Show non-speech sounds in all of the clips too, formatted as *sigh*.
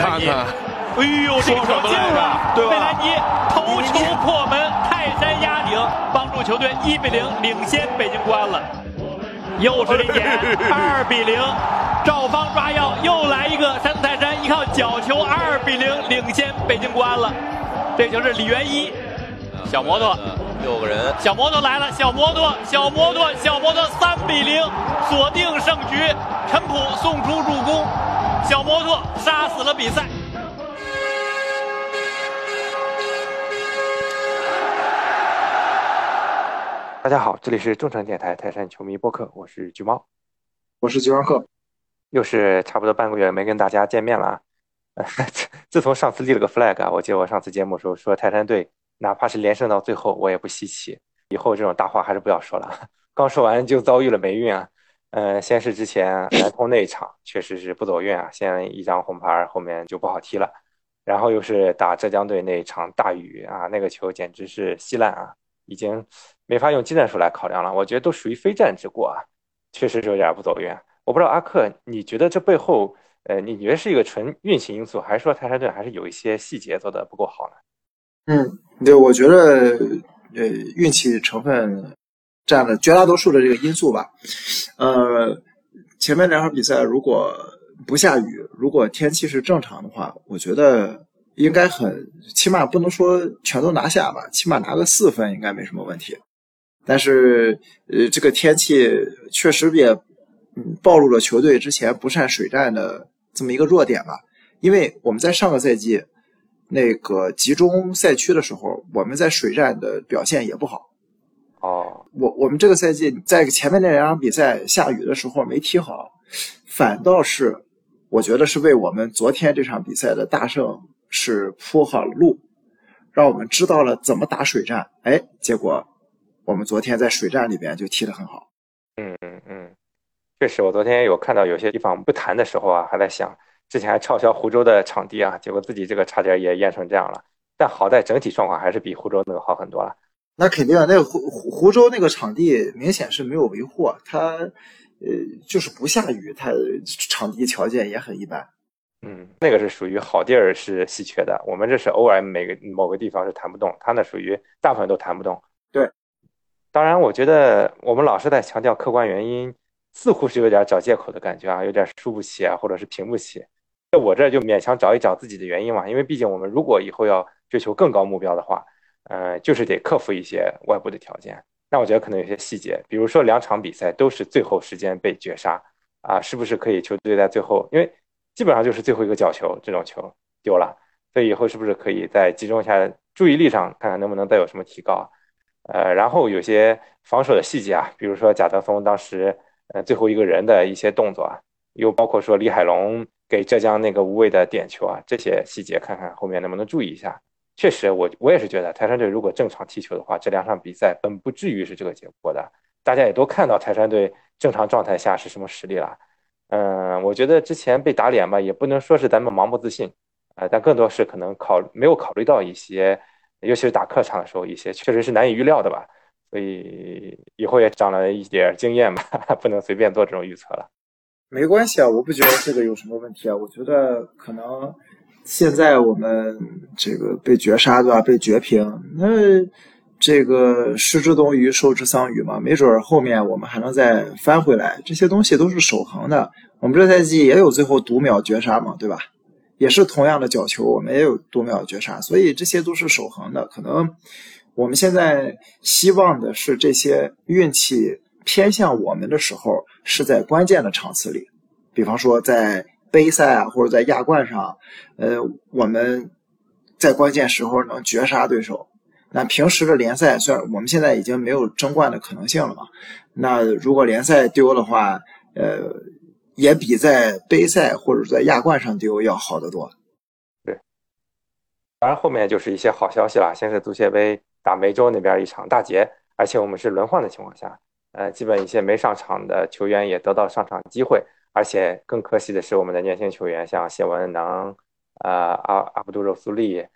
长你看看，哎呦，这球进了！对吧贝兰尼头球破门，泰山压顶，帮助球队一比零领先北京国安了。又是李典，二比零，赵芳抓药，又来一个山东泰山依靠角球二比零领先北京国安了。这球是李元一，小摩托，六个人，小摩托来了，小摩托，小摩托，小摩托三比零锁定胜局，陈普送出助攻，小摩托杀死了比赛。大家好，这里是众诚电台泰山球迷播客，我是橘猫，我是吉万克。又是差不多半个月没跟大家见面了啊。自 *laughs* 自从上次立了个 flag 啊，我记得我上次节目的时候说泰山队哪怕是连胜到最后，我也不稀奇。以后这种大话还是不要说了。刚说完就遭遇了霉运啊。嗯，先是之前南通那一场确实是不走运啊，先一张红牌，后面就不好踢了。然后又是打浙江队那一场大雨啊，那个球简直是稀烂啊，已经没法用技战术来考量了。我觉得都属于非战之过啊，确实是有点不走运。我不知道阿克，你觉得这背后，呃，你觉得是一个纯运气因素，还是说泰山队还是有一些细节做的不够好呢？嗯，对，我觉得呃，运气成分占了绝大多数的这个因素吧。呃，前面两场比赛如果不下雨，如果天气是正常的话，我觉得应该很，起码不能说全都拿下吧，起码拿个四分应该没什么问题。但是，呃，这个天气确实也，嗯，暴露了球队之前不善水战的这么一个弱点吧。因为我们在上个赛季那个集中赛区的时候，我们在水战的表现也不好。哦，我我们这个赛季在前面那两场比赛下雨的时候没踢好，反倒是我觉得是为我们昨天这场比赛的大胜是铺好了路，让我们知道了怎么打水战。哎，结果我们昨天在水战里边就踢得很好。嗯嗯嗯，确实，我昨天有看到有些地方不谈的时候啊，还在想，之前还嘲笑湖州的场地啊，结果自己这个差点也淹成这样了。但好在整体状况还是比湖州那个好很多了。那肯定啊，那个湖湖湖州那个场地明显是没有维护，它呃就是不下雨，它场地条件也很一般。嗯，那个是属于好地儿是稀缺的，我们这是偶尔每个某个地方是弹不动，他那属于大部分都弹不动。对，当然我觉得我们老是在强调客观原因，似乎是有点找借口的感觉啊，有点输不起啊，或者是平不起。在我这就勉强找一找自己的原因嘛，因为毕竟我们如果以后要追求更高目标的话。呃，就是得克服一些外部的条件。那我觉得可能有些细节，比如说两场比赛都是最后时间被绝杀啊，是不是可以球队在最后，因为基本上就是最后一个角球这种球丢了，所以以后是不是可以再集中一下注意力上，看看能不能再有什么提高？呃，然后有些防守的细节啊，比如说贾德松当时呃最后一个人的一些动作啊，又包括说李海龙给浙江那个无谓的点球啊，这些细节看看后面能不能注意一下。确实，我我也是觉得泰山队如果正常踢球的话，这两场比赛本不至于是这个结果的。大家也都看到泰山队正常状态下是什么实力了。嗯，我觉得之前被打脸吧，也不能说是咱们盲目自信，呃，但更多是可能考没有考虑到一些，尤其是打客场的时候，一些确实是难以预料的吧。所以以后也长了一点经验吧，*laughs* 不能随便做这种预测了。没关系啊，我不觉得这个有什么问题啊。我觉得可能。现在我们这个被绝杀对吧？被绝平，那这个失之东隅，受之桑榆嘛，没准后面我们还能再翻回来。这些东西都是守恒的。我们这赛季也有最后读秒绝杀嘛，对吧？也是同样的角球，我们也有读秒绝杀，所以这些都是守恒的。可能我们现在希望的是这些运气偏向我们的时候，是在关键的场次里，比方说在。杯赛啊，或者在亚冠上，呃，我们在关键时候能绝杀对手。那平时的联赛，虽然我们现在已经没有争冠的可能性了嘛，那如果联赛丢的话，呃，也比在杯赛或者在亚冠上丢要好得多。对，当然后面就是一些好消息了。先是足协杯打梅州那边一场大捷，而且我们是轮换的情况下，呃，基本一些没上场的球员也得到上场机会。而且更可惜的是，我们的年轻球员像谢文能、呃阿阿卜杜肉苏利、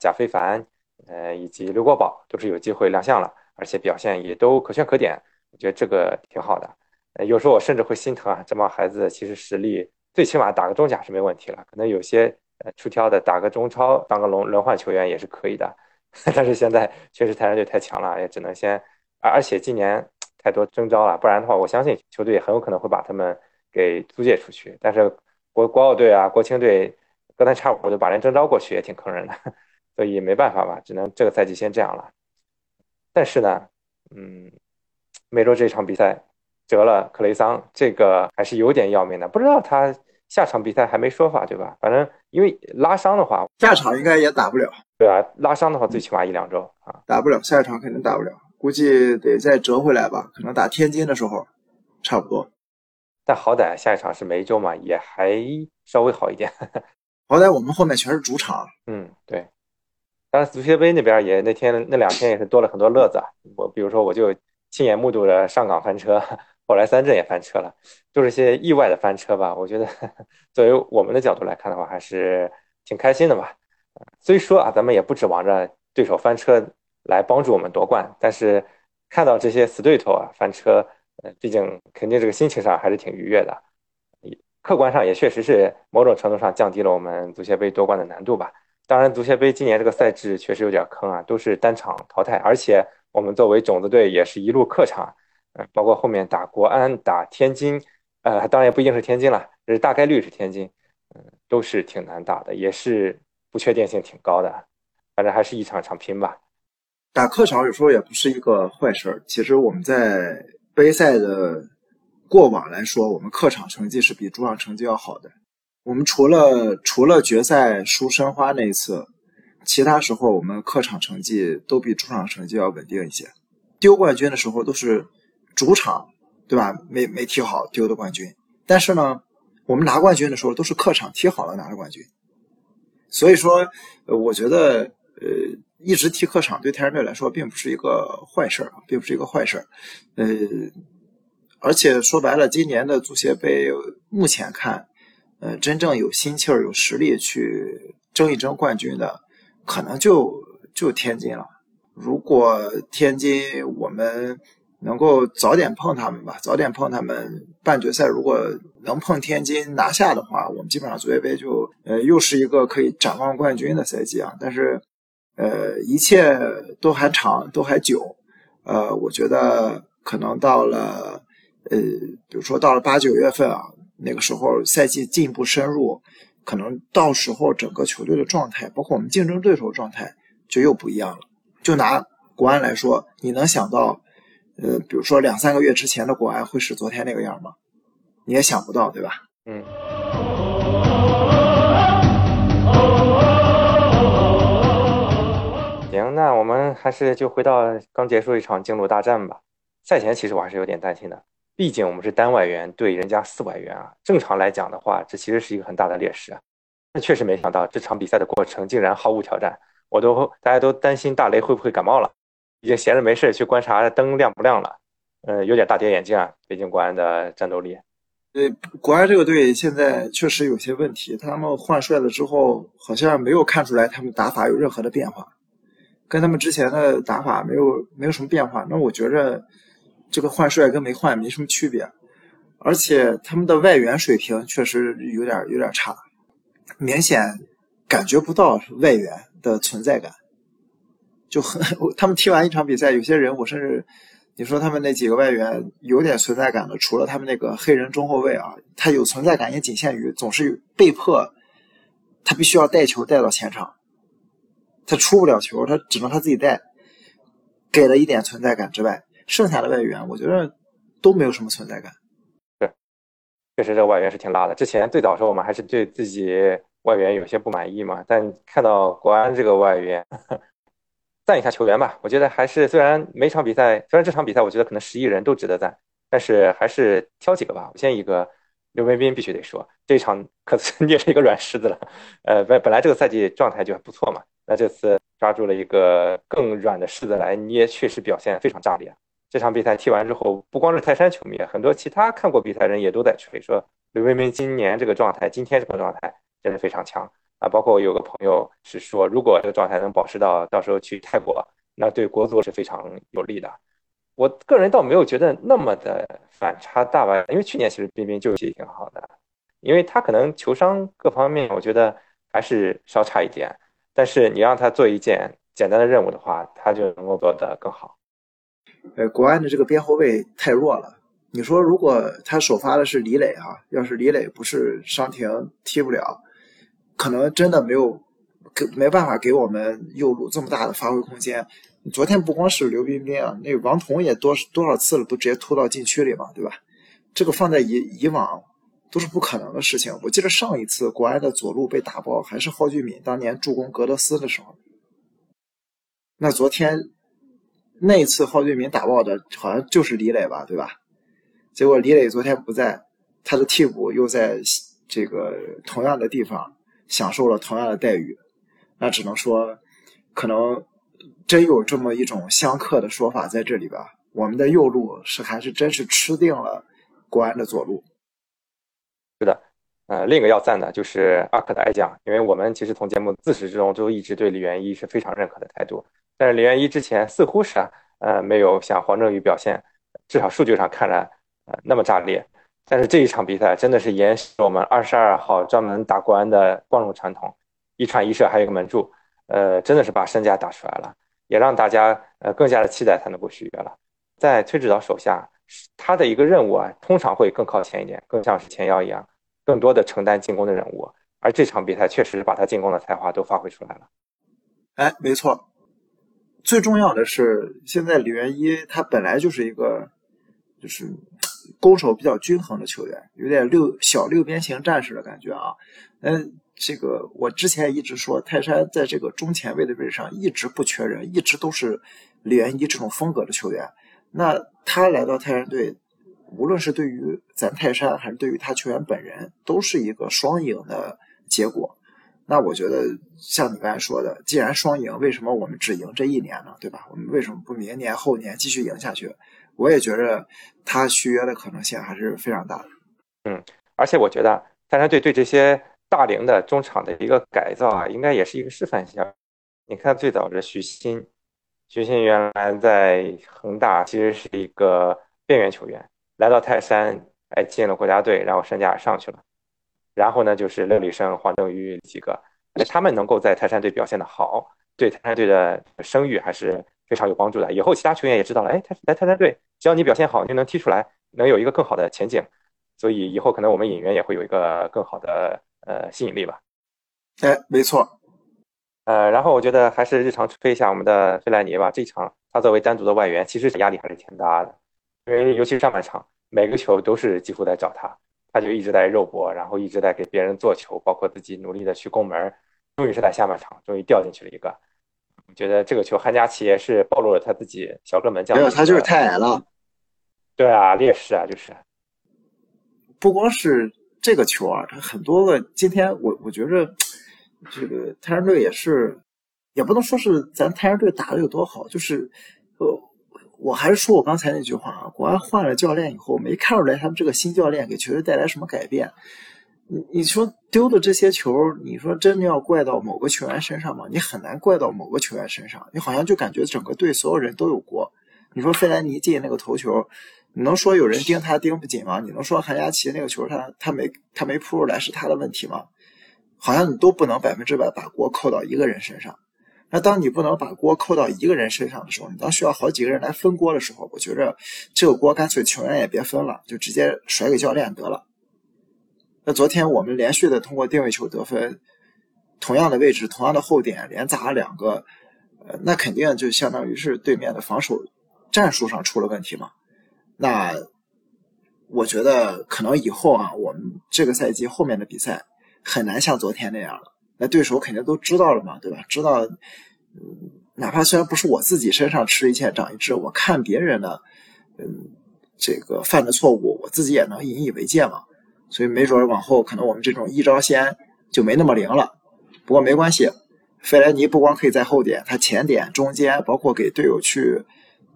贾非凡，呃以及刘国宝都是有机会亮相了，而且表现也都可圈可点，我觉得这个挺好的。呃，时候我甚至会心疼啊，这帮孩子其实实力最起码打个中甲是没问题了，可能有些呃出挑的打个中超当个轮轮换球员也是可以的。*laughs* 但是现在确实泰山队太强了，也只能先，而且今年 *tsk* 太多征召了，不然的话，我相信球队很有可能会把他们给租借出去。但是国国奥队啊、国青队隔三差五就把人征召过去，也挺坑人的，所以没办法吧，只能这个赛季先这样了。但是呢，嗯，美洲这场比赛折了克雷桑，这个还是有点要命的。不知道他下场比赛还没说法，对吧？反正因为拉伤的话，下场应该也打不了。对啊，拉伤的话最起码一两周啊，打不了，下一场肯定打不了，估计得再折回来吧，可能打天津的时候差不多。但好歹下一场是梅州嘛，也还稍微好一点。*laughs* 好歹我们后面全是主场。嗯，对。当然足协杯那边也那天那两天也是多了很多乐子。我比如说我就亲眼目睹了上港翻车，后来三镇也翻车了，都是些意外的翻车吧。我觉得 *laughs* 作为我们的角度来看的话，还是挺开心的吧。虽说啊，咱们也不指望着对手翻车来帮助我们夺冠，但是看到这些死对头啊翻车，呃，毕竟肯定这个心情上还是挺愉悦的。客观上也确实是某种程度上降低了我们足协杯夺冠的难度吧。当然，足协杯今年这个赛制确实有点坑啊，都是单场淘汰，而且我们作为种子队也是一路客场，呃，包括后面打国安、打天津，呃，当然也不一定是天津了，是大概率是天津，嗯，都是挺难打的，也是。不确定性挺高的，反正还是一场场拼吧。打客场有时候也不是一个坏事儿。其实我们在杯赛的过往来说，我们客场成绩是比主场成绩要好的。我们除了除了决赛输申花那一次，其他时候我们客场成绩都比主场成绩要稳定一些。丢冠军的时候都是主场，对吧？没没踢好丢的冠军。但是呢，我们拿冠军的时候都是客场踢好了拿的冠军。所以说，呃，我觉得，呃，一直踢客场对泰山队来说并不是一个坏事儿，并不是一个坏事儿，呃，而且说白了，今年的足协杯目前看，呃，真正有心气儿、有实力去争一争冠军的，可能就就天津了。如果天津我们。能够早点碰他们吧，早点碰他们。半决赛如果能碰天津拿下的话，我们基本上足协杯就呃又是一个可以展望冠军的赛季啊。但是，呃，一切都还长，都还久。呃，我觉得可能到了呃，比如说到了八九月份啊，那个时候赛季进一步深入，可能到时候整个球队的状态，包括我们竞争对手状态就又不一样了。就拿国安来说，你能想到？呃，比如说两三个月之前的国安会是昨天那个样吗？你也想不到，对吧？嗯。那我们还是就回到刚结束一场京鲁大战吧。赛前其实我还是有点担心的，毕竟我们是单外援对人家四外援啊。正常来讲的话，这其实是一个很大的劣势啊。那确实没想到这场比赛的过程竟然毫无挑战，我都大家都担心大雷会不会感冒了。已经闲着没事去观察灯亮不亮了，呃，有点大跌眼镜啊。北京国安的战斗力，对，国安这个队现在确实有些问题。他们换帅了之后，好像没有看出来他们打法有任何的变化，跟他们之前的打法没有没有什么变化。那我觉着这个换帅跟没换没什么区别，而且他们的外援水平确实有点有点差，明显感觉不到外援的存在感。就很，他们踢完一场比赛，有些人我甚至，你说他们那几个外援有点存在感的，除了他们那个黑人中后卫啊，他有存在感也仅限于总是被迫，他必须要带球带到前场，他出不了球，他只能他自己带，给了一点存在感之外，剩下的外援我觉得都没有什么存在感。是，确实这个外援是挺拉的。之前最早时候我们还是对自己外援有些不满意嘛，但看到国安这个外援。赞一下球员吧，我觉得还是虽然每场比赛，虽然这场比赛我觉得可能十亿人都值得赞，但是还是挑几个吧。我先一个刘彬彬必须得说，这场可 *laughs* 是捏是一个软柿子了。呃，本本来这个赛季状态就还不错嘛，那这次抓住了一个更软的柿子来捏，确实表现非常炸裂。这场比赛踢完之后，不光是泰山球迷，很多其他看过比赛人也都在吹说刘彬彬今年这个状态，今天这个状态真的非常强。啊，包括我有个朋友是说，如果这个状态能保持到到时候去泰国，那对国足是非常有利的。我个人倒没有觉得那么的反差大吧，因为去年其实彬彬就踢挺好的，因为他可能球商各方面，我觉得还是稍差一点。但是你让他做一件简单的任务的话，他就能够做得更好。呃，国安的这个边后卫太弱了。你说如果他首发的是李磊啊，要是李磊不是伤停踢不了，可能真的没有给没办法给我们右路这么大的发挥空间。昨天不光是刘彬彬啊，那王彤也多多少次了，都直接突到禁区里嘛，对吧？这个放在以以往都是不可能的事情。我记得上一次国安的左路被打爆，还是蒿俊闵当年助攻格德斯的时候。那昨天那一次蒿俊闵打爆的，好像就是李磊吧，对吧？结果李磊昨天不在，他的替补又在这个同样的地方享受了同样的待遇，那只能说，可能。真有这么一种相克的说法在这里吧？我们的右路是还是真是吃定了国安的左路？是的，呃，另一个要赞的就是阿克的爱将，因为我们其实从节目自始至终都一直对李元一是非常认可的态度。但是李元一之前似乎是，呃，没有像黄正宇表现，至少数据上看来，呃，那么炸裂。但是这一场比赛真的是延续我们二十二号专门打国安的光荣传统，一传一射还有一个门柱，呃，真的是把身价打出来了。也让大家呃更加的期待他能够续约了。在崔指导手下，他的一个任务啊，通常会更靠前一点，更像是前腰一样，更多的承担进攻的任务。而这场比赛确实是把他进攻的才华都发挥出来了。哎，没错。最重要的是，现在李元一他本来就是一个就是攻守比较均衡的球员，有点六小六边形战士的感觉啊。嗯。这个我之前一直说，泰山在这个中前卫的位置上一直不缺人，一直都是李元一这种风格的球员。那他来到泰山队，无论是对于咱泰山，还是对于他球员本人，都是一个双赢的结果。那我觉得，像你刚才说的，既然双赢，为什么我们只赢这一年呢？对吧？我们为什么不明年、后年继续赢下去？我也觉着他续约的可能性还是非常大的。嗯，而且我觉得泰山队对这些。大龄的中场的一个改造啊，应该也是一个示范性。你看，最早的徐新，徐新原来在恒大其实是一个边缘球员，来到泰山，哎，进了国家队，然后身价上去了。然后呢，就是刘立生、黄正宇几个，哎，他们能够在泰山队表现的好，对泰山队的声誉还是非常有帮助的。以后其他球员也知道了，哎，泰来泰山队，只要你表现好，就能踢出来，能有一个更好的前景。所以以后可能我们引援也会有一个更好的。呃，吸引力吧，哎，没错，呃，然后我觉得还是日常吹一下我们的费莱尼吧。这场他作为单独的外援，其实压力还是挺大的，因为尤其是上半场，每个球都是几乎在找他，他就一直在肉搏，然后一直在给别人做球，包括自己努力的去攻门。终于是在下半场，终于掉进去了一个。我觉得这个球，韩佳琪也是暴露了他自己小个门将。没有，他就是太矮了。对啊，劣势啊，就是。不光是。这个球啊，他很多个。今天我我觉着，这个泰山队也是，也不能说是咱泰山队打的有多好，就是，呃，我还是说我刚才那句话啊，国安换了教练以后，没看出来他们这个新教练给球队带来什么改变。你你说丢的这些球，你说真的要怪到某个球员身上吗？你很难怪到某个球员身上，你好像就感觉整个队所有人都有锅。你说费莱尼进那个头球。你能说有人盯他盯不紧吗？你能说韩佳琪那个球他他没他没扑出来是他的问题吗？好像你都不能百分之百把锅扣到一个人身上。那当你不能把锅扣到一个人身上的时候，你当需要好几个人来分锅的时候，我觉着这个锅干脆球员也别分了，就直接甩给教练得了。那昨天我们连续的通过定位球得分，同样的位置同样的后点连砸两个，呃，那肯定就相当于是对面的防守战术上出了问题嘛。那我觉得可能以后啊，我们这个赛季后面的比赛很难像昨天那样了。那对手肯定都知道了嘛，对吧？知道，哪怕虽然不是我自己身上吃一堑长一智，我看别人的，嗯，这个犯的错误，我自己也能引以为戒嘛。所以没准往后可能我们这种一招鲜就没那么灵了。不过没关系，费莱尼不光可以在后点，他前点、中间，包括给队友去。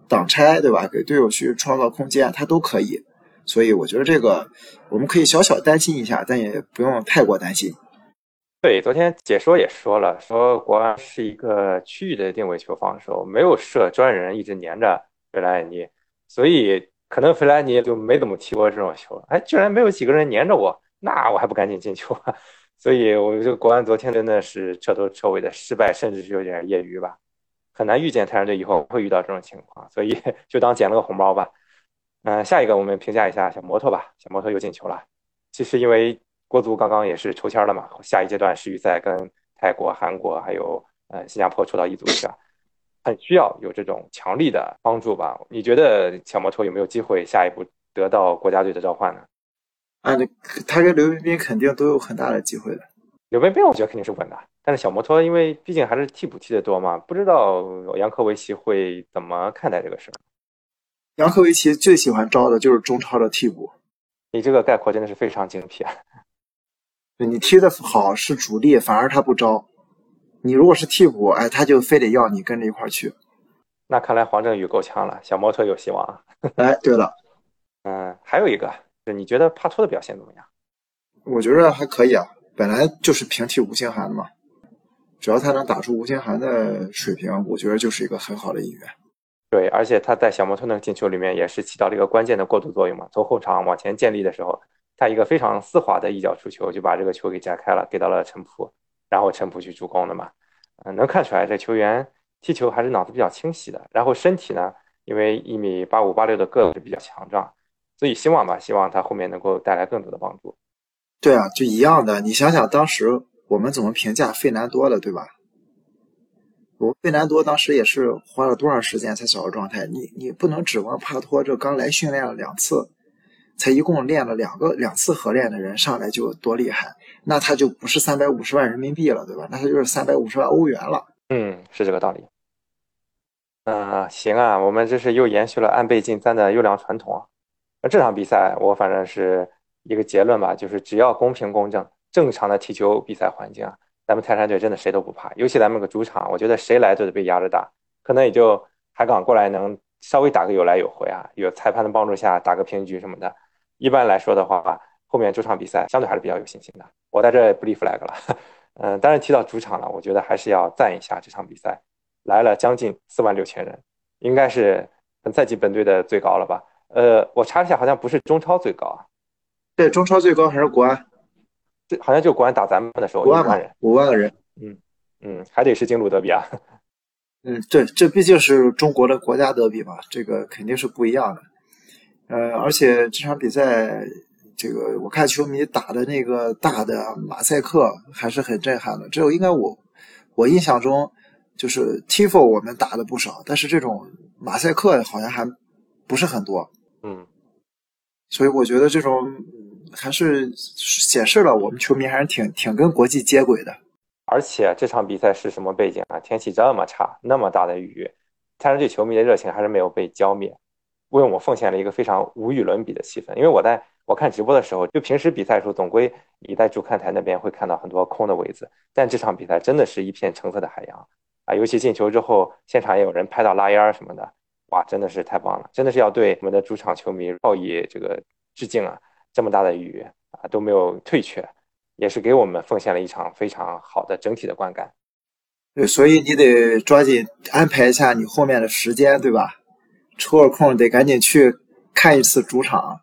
挡拆对吧？给队友去创造空间，他都可以。所以我觉得这个我们可以小小担心一下，但也不用太过担心。对，昨天解说也说了，说国安是一个区域的定位球防守，没有设专人一直黏着费莱尼，所以可能费莱尼就没怎么踢过这种球。哎，居然没有几个人黏着我，那我还不赶紧进球啊？*laughs* 所以我觉得国安昨天真的是彻头彻尾的失败，甚至是有点业余吧，很难预见泰山队以后会遇到这种情况，所以 *laughs* 就当捡了个红包吧。嗯，下一个我们评价一下小摩托吧，小摩托又进球了。其实因为国足刚刚也是抽签了嘛，下一阶段世预赛跟泰国、韩国还有呃新加坡抽到一组去了，很需要有这种强力的帮助吧？你觉得小摩托有没有机会下一步得到国家队的召唤呢？啊，他跟刘彬彬肯定都有很大的机会的。刘彬彬我觉得肯定是稳的，但是小摩托因为毕竟还是替补踢的多嘛，不知道杨科维奇会怎么看待这个事儿。杨科维奇最喜欢招的就是中超的替补。你这个概括真的是非常精辟啊！你踢的好是主力，反而他不招。你如果是替补，哎，他就非得要你跟着一块去。那看来黄振宇够呛了，小摩托有希望啊。*laughs* 哎，对了，嗯，还有一个。你觉得帕托的表现怎么样？我觉得还可以啊，本来就是平替吴兴涵的嘛，只要他能打出吴兴涵的水平，我觉得就是一个很好的引援。对，而且他在小摩托那个进球里面也是起到了一个关键的过渡作用嘛，从后场往前建立的时候，他一个非常丝滑的一脚出球就把这个球给摘开了，给到了陈普，然后陈普去助攻的嘛。嗯，能看出来这球员踢球还是脑子比较清晰的，然后身体呢，因为一米八五八六的个子比较强壮。所以希望吧，希望他后面能够带来更多的帮助。对啊，就一样的。你想想，当时我们怎么评价费南多的，对吧？我费南多当时也是花了多长时间才找到状态？你你不能指望帕托这刚来训练了两次，才一共练了两个两次合练的人上来就多厉害？那他就不是三百五十万人民币了，对吧？那他就是三百五十万欧元了。嗯，是这个道理。嗯，行啊，我们这是又延续了安倍晋三的优良传统啊。那这场比赛，我反正是一个结论吧，就是只要公平公正、正常的踢球比赛环境啊，咱们泰山队真的谁都不怕。尤其咱们个主场，我觉得谁来都得被压着打。可能也就海港过来能稍微打个有来有回啊，有裁判的帮助下打个平局什么的。一般来说的话，后面主场比赛相对还是比较有信心的。我在这不立 flag 了，*laughs* 嗯，当然提到主场了，我觉得还是要赞一下这场比赛，来了将近四万六千人，应该是本赛季本队的最高了吧。呃，我查一下，好像不是中超最高啊。对，中超最高还是国安，这好像就国安打咱们的时候，五万人，五万个人。嗯嗯，还得是京鲁德比啊。*laughs* 嗯，对，这毕竟是中国的国家德比嘛，这个肯定是不一样的。呃，而且这场比赛，这个我看球迷打的那个大的马赛克还是很震撼的。只有应该我我印象中就是 Tifo 我们打的不少，但是这种马赛克好像还不是很多。嗯，所以我觉得这种还是显示了我们球迷还是挺挺跟国际接轨的。而且这场比赛是什么背景啊？天气这么差，那么大的雨，但是对球迷的热情还是没有被浇灭，为我们奉献了一个非常无与伦比的气氛。因为我在我看直播的时候，就平时比赛的时候，总归你在主看台那边会看到很多空的位子，但这场比赛真的是一片橙色的海洋啊！尤其进球之后，现场也有人拍到拉烟什么的。哇，真的是太棒了！真的是要对我们的主场球迷报以这个致敬啊！这么大的雨啊都没有退却，也是给我们奉献了一场非常好的整体的观感。对，所以你得抓紧安排一下你后面的时间，对吧？抽个空得赶紧去看一次主场。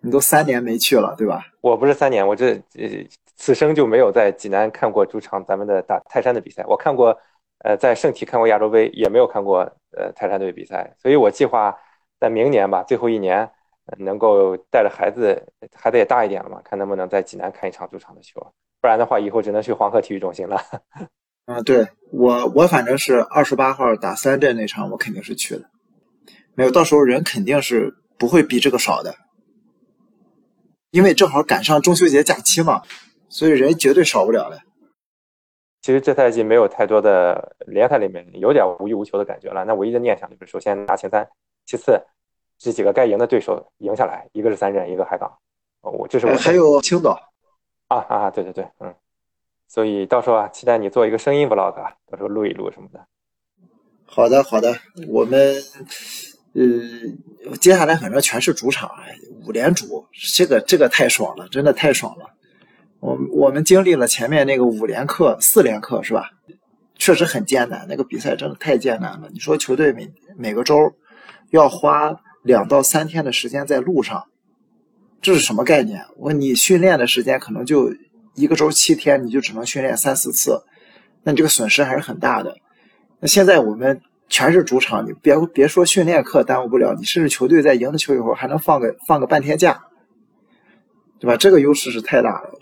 你都三年没去了，对吧？我不是三年，我这呃此生就没有在济南看过主场咱们的大泰山的比赛。我看过，呃，在圣体看过亚洲杯，也没有看过。呃，泰山队比赛，所以我计划在明年吧，最后一年能够带着孩子，孩子也大一点了嘛，看能不能在济南看一场主场的球，不然的话，以后只能去黄河体育中心了。嗯，*laughs* 对我，我反正是二十八号打三镇那场，我肯定是去的。没有，到时候人肯定是不会比这个少的，因为正好赶上中秋节假期嘛，所以人绝对少不了的。其实这赛季没有太多的联赛里面有点无欲无求的感觉了。那唯一的念想就是，首先拿前三，其次这几个该赢的对手赢下来，一个是三镇，一个海港。我这是我还有青岛啊啊，对对对，嗯。所以到时候啊，期待你做一个声音 vlog，到时候录一录什么的。好的好的，我们呃接下来反正全是主场，五连主，这个这个太爽了，真的太爽了。我我们经历了前面那个五连客、四连客，是吧？确实很艰难，那个比赛真的太艰难了。你说球队每每个周要花两到三天的时间在路上，这是什么概念？我你训练的时间可能就一个周七天你就只能训练三四次，那你这个损失还是很大的。那现在我们全是主场，你别别说训练课耽误不了，你甚至球队在赢的球以后还能放个放个半天假，对吧？这个优势是太大了。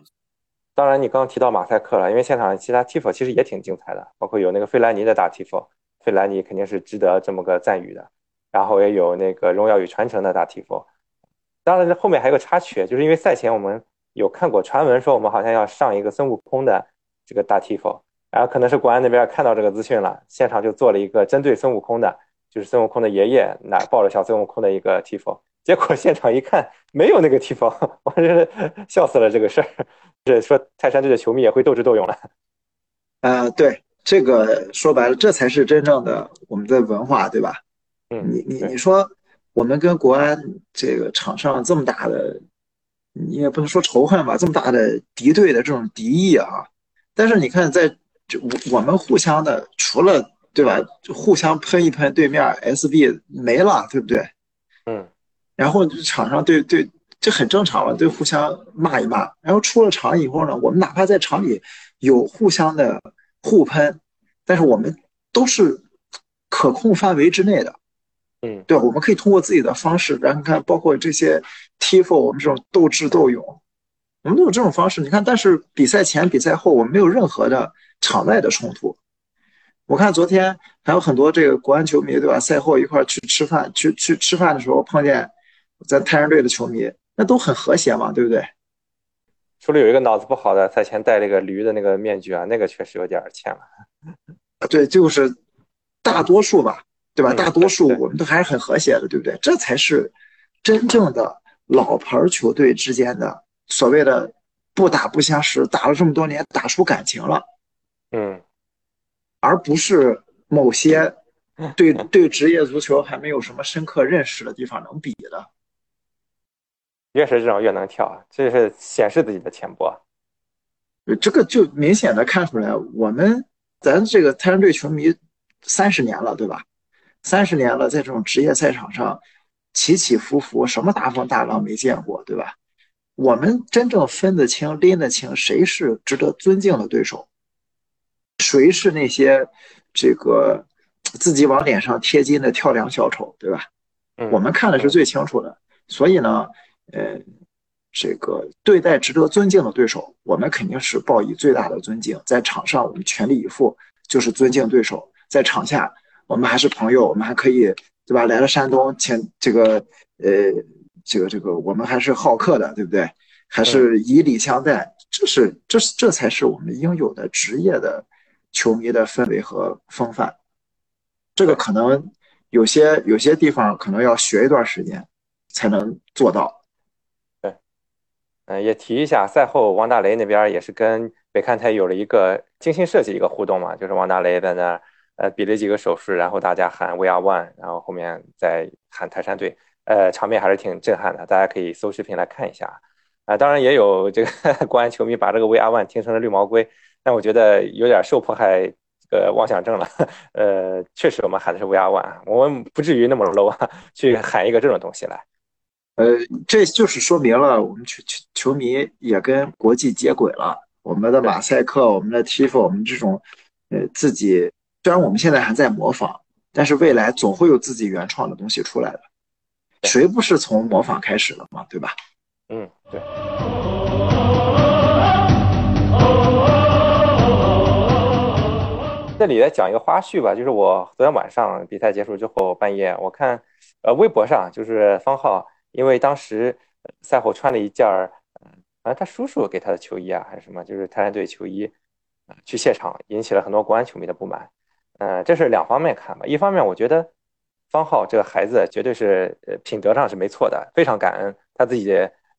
当然，你刚刚提到马赛克了，因为现场其他 TIF 其实也挺精彩的，包括有那个费兰尼的大 TIF 费兰尼肯定是值得这么个赞誉的。然后也有那个荣耀与传承的大 tifo。当然，这后面还有个插曲，就是因为赛前我们有看过传闻说我们好像要上一个孙悟空的这个大 tifo，然后可能是国安那边看到这个资讯了，现场就做了一个针对孙悟空的，就是孙悟空的爷爷拿抱着小孙悟空的一个 tifo，结果现场一看没有那个 tifo，*laughs* 我真是笑死了这个事儿。是说泰山队的球迷也会斗智斗勇了。呃，对，这个说白了，这才是真正的我们的文化，对吧？嗯，你你你说我们跟国安这个场上这么大的，你也不能说仇恨吧，这么大的敌对的这种敌意啊。但是你看，在就我们互相的，除了对吧，互相喷一喷对面 SB 没了，对不对？嗯，然后场上对对。这很正常嘛，对，互相骂一骂，然后出了场以后呢，我们哪怕在场里有互相的互喷，但是我们都是可控范围之内的，嗯，对，我们可以通过自己的方式，然后你看包括这些 TFO，我们这种斗智斗勇，我们都有这种方式。你看，但是比赛前、比赛后，我们没有任何的场外的冲突。我看昨天还有很多这个国安球迷，对吧？赛后一块去吃饭，去去吃饭的时候碰见咱泰山队的球迷。那都很和谐嘛，对不对？除了有一个脑子不好的赛前戴了个驴的那个面具啊，那个确实有点欠了。对，就是大多数吧，对吧？大多数我们都还是很和谐的，对不对？这才是真正的老牌球队之间的所谓的不打不相识，打了这么多年打出感情了。嗯，而不是某些对对职业足球还没有什么深刻认识的地方能比的。越是这种越能跳，这是显示自己的浅薄。这个就明显的看出来，我们咱这个泰山队球迷三十年了，对吧？三十年了，在这种职业赛场上起起伏伏，什么大风大浪没见过，对吧？我们真正分得清、拎得清，谁是值得尊敬的对手，谁是那些这个自己往脸上贴金的跳梁小丑，对吧？我们看的是最清楚的，所以呢。呃，这个对待值得尊敬的对手，我们肯定是报以最大的尊敬。在场上，我们全力以赴，就是尊敬对手；在场下，我们还是朋友，我们还可以，对吧？来了山东，前这个，呃，这个这个，我们还是好客的，对不对？还是以礼相待，这是这是这才是我们应有的职业的球迷的氛围和风范。这个可能有些有些地方可能要学一段时间才能做到。嗯，也提一下，赛后王大雷那边也是跟北看台有了一个精心设计一个互动嘛，就是王大雷在那呃比了几个手势，然后大家喊 We are one，然后后面再喊泰山队，呃，场面还是挺震撼的，大家可以搜视频来看一下啊。当然也有这个 *laughs* 国安球迷把这个 We are one 听成了绿毛龟，但我觉得有点受迫害这个妄想症了。呃，确实我们喊的是 We are one，我们不至于那么 low 啊，去喊一个这种东西来。呃，这就是说明了我们球球球迷也跟国际接轨了。我们的马赛克，我们的 Tifo，我们这种，呃，自己虽然我们现在还在模仿，但是未来总会有自己原创的东西出来的。谁不是从模仿开始的嘛？对吧？嗯，对。这里来讲一个花絮吧，就是我昨天晚上比赛结束之后，半夜我看，呃，微博上就是方浩。因为当时赛后穿了一件儿，啊，他叔叔给他的球衣啊，还是什么，就是泰山队球衣，去现场，引起了很多国安球迷的不满。嗯，这是两方面看吧。一方面，我觉得方浩这个孩子绝对是品德上是没错的，非常感恩他自己，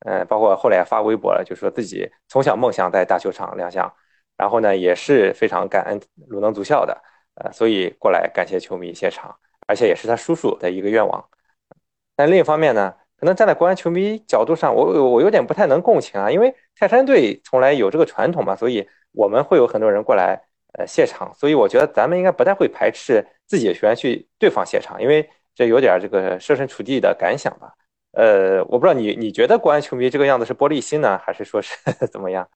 呃，包括后来发微博了，就说自己从小梦想在大球场亮相，然后呢也是非常感恩鲁能足校的，呃，所以过来感谢球迷现场，而且也是他叔叔的一个愿望。但另一方面呢？可能站在国安球迷角度上，我我有点不太能共情啊，因为泰山队从来有这个传统嘛，所以我们会有很多人过来呃谢场，所以我觉得咱们应该不太会排斥自己的学员去对方谢场，因为这有点这个设身处地的感想吧。呃，我不知道你你觉得国安球迷这个样子是玻璃心呢，还是说是 *laughs* 怎么样？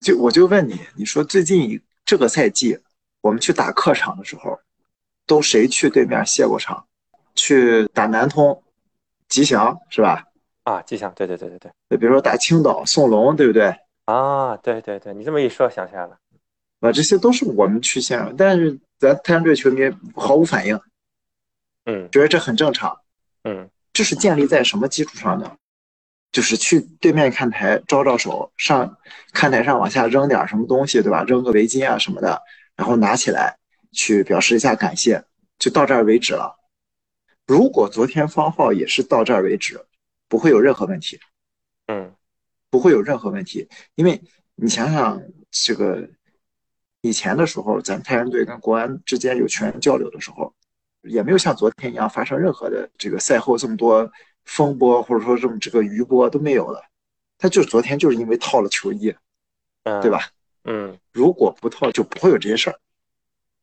就我就问你，你说最近这个赛季我们去打客场的时候，都谁去对面谢过场？去打南通、吉祥是吧？啊，吉祥，对对对对对。就比如说打青岛、宋龙，对不对？啊，对对对，你这么一说，想起来了。啊，这些都是我们去现场，但是咱太阳队球迷毫无反应，嗯，觉得这很正常。嗯，这是建立在什么基础上呢？就是去对面看台招招手，上看台上往下扔点什么东西，对吧？扔个围巾啊什么的，然后拿起来去表示一下感谢，就到这儿为止了。如果昨天方浩也是到这儿为止，不会有任何问题。嗯，不会有任何问题，因为你想想这个。以前的时候，咱泰山队跟国安之间有球员交流的时候，也没有像昨天一样发生任何的这个赛后这么多风波，或者说这么这个余波都没有了。他就昨天就是因为套了球衣，对吧？嗯，如果不套就不会有这些事儿。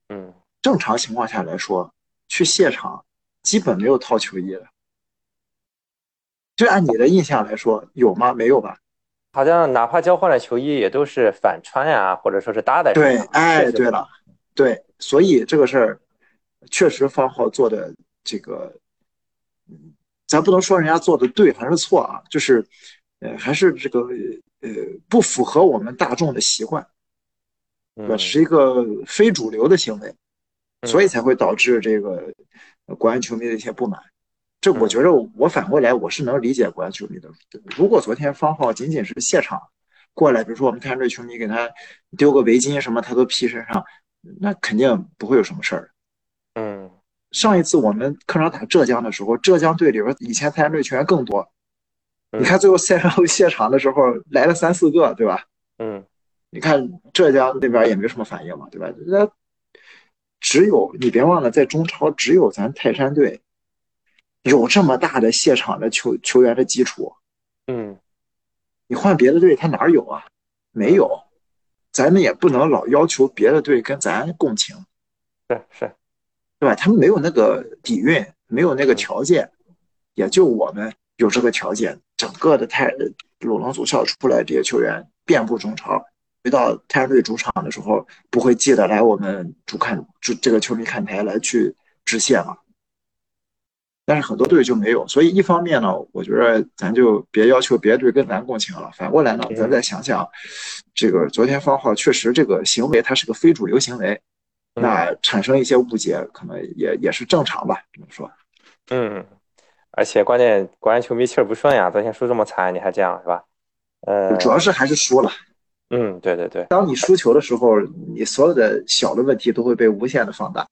嗯，正常情况下来说，去谢场基本没有套球衣的。就按你的印象来说，有吗？没有吧？好像哪怕交换了球衣，也都是反穿呀，或者说是搭在对，哎，对了，对，所以这个事儿确实方浩做的这个，嗯，咱不能说人家做的对还是错啊，就是，呃，还是这个呃不符合我们大众的习惯，对吧？是一个非主流的行为，所以才会导致这个国安球迷的一些不满。这我觉着，我反过来我是能理解国安球迷的。如果昨天方浩仅仅是谢场过来，比如说我们泰山队球迷给他丢个围巾什么，他都披身上，那肯定不会有什么事儿。嗯，上一次我们客场打浙江的时候，浙江队里边以前泰山队球员更多。你看最后赛后谢场的时候来了三四个，对吧？嗯，你看浙江那边也没什么反应嘛，对吧？那只有你别忘了，在中超只有咱泰山队。有这么大的谢场的球球员的基础，嗯，你换别的队他哪有啊？没有，咱们也不能老要求别的队跟咱共情，是是，对吧？他们没有那个底蕴，没有那个条件，也就我们有这个条件。整个的泰鲁能足校出来这些球员遍布中超，回到泰山队主场的时候，不会记得来我们主看主这个球迷看台来去致谢吗？但是很多队就没有，所以一方面呢，我觉得咱就别要求别的队跟咱共情了。反过来呢，咱再想想，这个昨天方浩确实这个行为，他是个非主流行为，那产生一些误解，可能也也是正常吧，这么说。嗯，而且关键国安球迷气儿不顺呀，昨天输这么惨，你还这样是吧？呃，主要是还是输了。嗯，对对对。当你输球的时候，你所有的小的问题都会被无限的放大。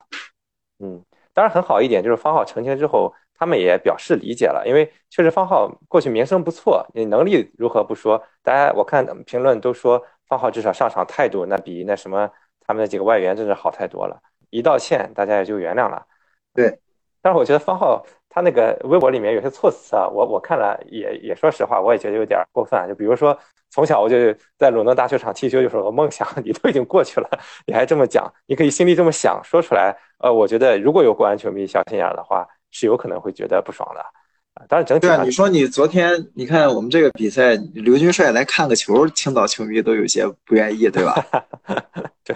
嗯，当然很好一点就是方浩澄清之后。他们也表示理解了，因为确实方浩过去名声不错，你能力如何不说？大家我看评论都说方浩至少上场态度那比那什么他们那几个外援真是好太多了。一道歉，大家也就原谅了。对，但是我觉得方浩他那个微博里面有些措辞啊，我我看了也也说实话，我也觉得有点过分。啊就比如说从小我就在鲁能大球场踢球就是我梦想，*laughs* 你都已经过去了，你还这么讲，你可以心里这么想说出来。呃，我觉得如果有国安球迷小心眼的话。是有可能会觉得不爽的啊！当然整体对啊，你说你昨天你看我们这个比赛，刘军帅来看个球，青岛球迷都有些不愿意，对吧？*laughs* 对，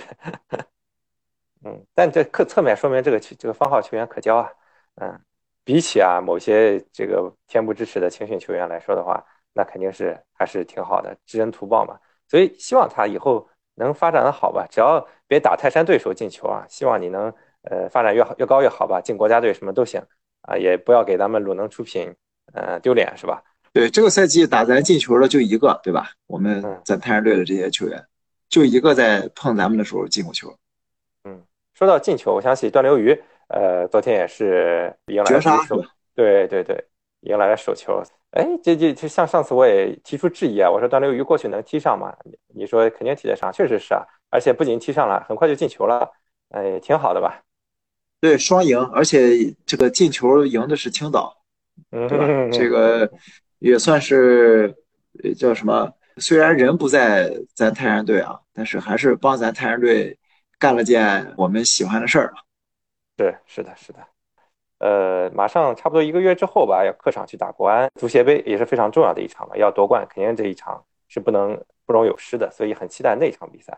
嗯，但这侧侧面说明这个这个方号球员可交啊，嗯，比起啊某些这个天不知耻的青训球员来说的话，那肯定是还是挺好的，知恩图报嘛。所以希望他以后能发展的好吧，只要别打泰山对手进球啊，希望你能呃发展越好越高越好吧，进国家队什么都行。啊，也不要给咱们鲁能出品，呃，丢脸是吧？对，这个赛季打咱进球的就一个，对吧？我们咱泰山队的这些球员，就一个在碰咱们的时候进过球。嗯，说到进球，我想起段流鱼，呃，昨天也是迎来绝杀，对对对，迎来了首球。哎，这这这像上次我也提出质疑啊，我说段流鱼过去能踢上吗？你说肯定踢得上，确实是啊，而且不仅踢上了，很快就进球了，哎，挺好的吧？对，双赢，而且这个进球赢的是青岛，*laughs* 对吧？这个也算是叫什么？虽然人不在咱泰山队啊，但是还是帮咱泰山队干了件我们喜欢的事儿是是的，是的。呃，马上差不多一个月之后吧，要客场去打国安足协杯，也是非常重要的一场嘛，要夺冠，肯定这一场是不能不容有失的，所以很期待那场比赛。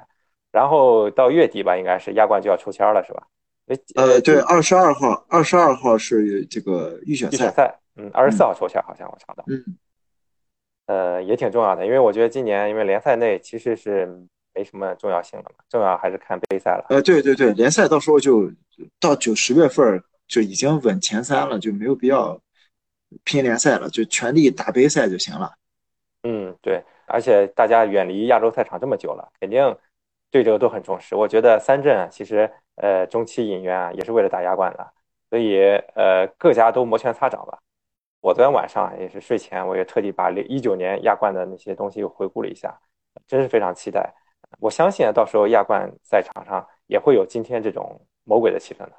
然后到月底吧，应该是亚冠就要抽签了，是吧？呃，对，二十二号，二十二号是这个预选赛。预选赛，嗯，二十四号抽签，好像我查到。嗯，呃，也挺重要的，因为我觉得今年因为联赛内其实是没什么重要性的嘛，重要还是看杯赛了。呃，对对对，联赛到时候就到九十月份就已经稳前三了，就没有必要拼联赛了，就全力打杯赛就行了。嗯，对，而且大家远离亚洲赛场这么久了，肯定对这个都很重视。我觉得三镇啊，其实。呃，中期引援啊，也是为了打亚冠的，所以呃，各家都摩拳擦掌吧。我昨天晚上也是睡前，我也特地把一九年亚冠的那些东西又回顾了一下，真是非常期待。我相信啊，到时候亚冠赛场上也会有今天这种魔鬼的气氛的。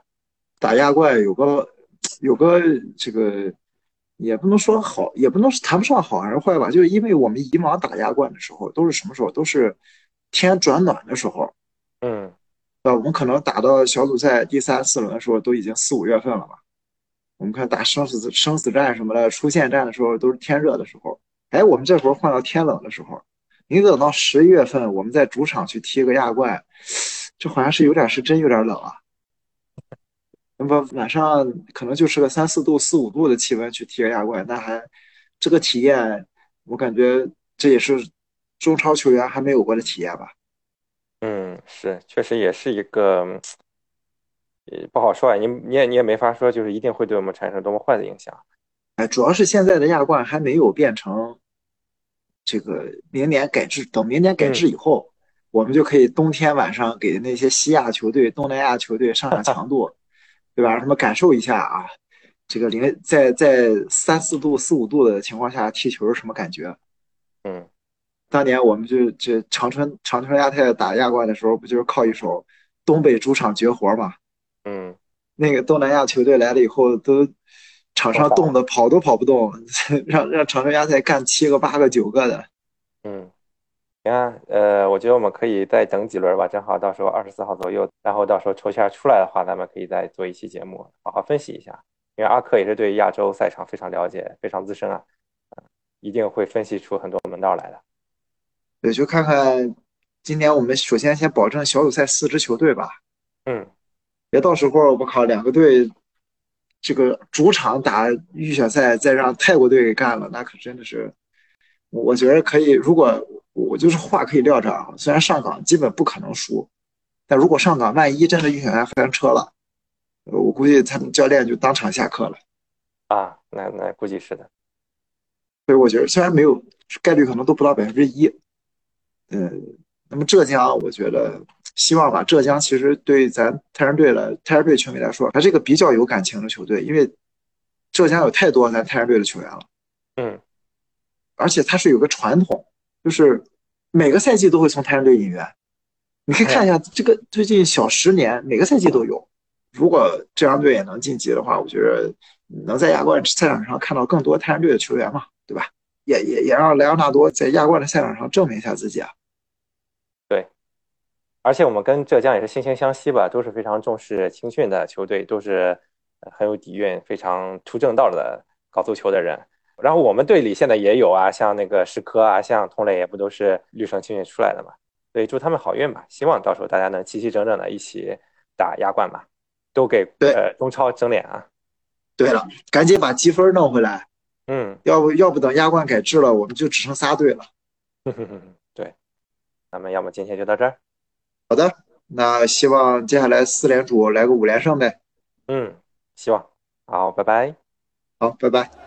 打亚冠有个有个这个，也不能说好，也不能谈不上好还是坏吧，就是因为我们以往打亚冠的时候都是什么时候？都是天转暖的时候。嗯。呃，我们可能打到小组赛第三四轮的时候，都已经四五月份了吧？我们看打生死生死战什么的，出线战的时候都是天热的时候。哎，我们这会儿换到天冷的时候，你等到十一月份，我们在主场去踢个亚冠，这好像是有点是真有点冷啊。那么晚上可能就是个三四度、四五度的气温去踢个亚冠，那还这个体验，我感觉这也是中超球员还没有过的体验吧。嗯，是，确实也是一个，也不好说啊。你你也你也没法说，就是一定会对我们产生多么坏的影响。哎，主要是现在的亚冠还没有变成这个明年改制，等明年改制以后，我们就可以冬天晚上给那些西亚球队、东南亚球队上上强度，对吧？让他们感受一下啊，这个零在在三四度、四五度的情况下踢球是什么感觉？嗯。当年我们就这长春长春亚泰打亚冠的时候，不就是靠一手东北主场绝活嘛？嗯，那个东南亚球队来了以后，都场上冻得跑都跑不动，*laughs* 让让长春亚泰干七个八个九个的。嗯，行啊，呃，我觉得我们可以再等几轮吧，正好到时候二十四号左右，然后到时候抽签出来的话，咱们可以再做一期节目，好好分析一下。因为阿克也是对亚洲赛场非常了解，非常资深啊，一定会分析出很多门道来的。对，就看看今年我们首先先保证小组赛四支球队吧。嗯，别到时候我靠两个队这个主场打预选赛，再让泰国队给干了，那可真的是，我觉得可以。如果我就是话可以撂这啊，虽然上港基本不可能输，但如果上港万一真的预选赛翻车了，我估计他们教练就当场下课了。啊，那那估计是的。所以我觉得虽然没有概率，可能都不到百分之一。嗯，那么浙江，我觉得希望吧。浙江其实对咱泰山队了，泰山队球迷来说，还是一个比较有感情的球队，因为浙江有太多咱泰山队的球员了。嗯，而且它是有个传统，就是每个赛季都会从泰山队引援。你可以看一下这个最近小十年，每个赛季都有。如果浙江队也能晋级的话，我觉得能在亚冠赛场上看到更多泰山队的球员嘛，对吧？也也也让莱昂纳多在亚冠的赛场上证明一下自己啊！对，而且我们跟浙江也是惺惺相惜吧，都是非常重视青训的球队，都是很有底蕴、非常出正道的搞足球的人。然后我们队里现在也有啊，像那个石科啊，像佟磊也不都是绿城青训出来的嘛？所以祝他们好运吧！希望到时候大家能齐齐整整的一起打亚冠吧，都给呃中超争脸啊！对了，赶紧把积分弄回来。嗯，要不要不等亚冠改制了，我们就只剩仨队了。*laughs* 对，咱们要么今天就到这儿。好的，那希望接下来四连主来个五连胜呗。嗯，希望。好，拜拜。好，拜拜。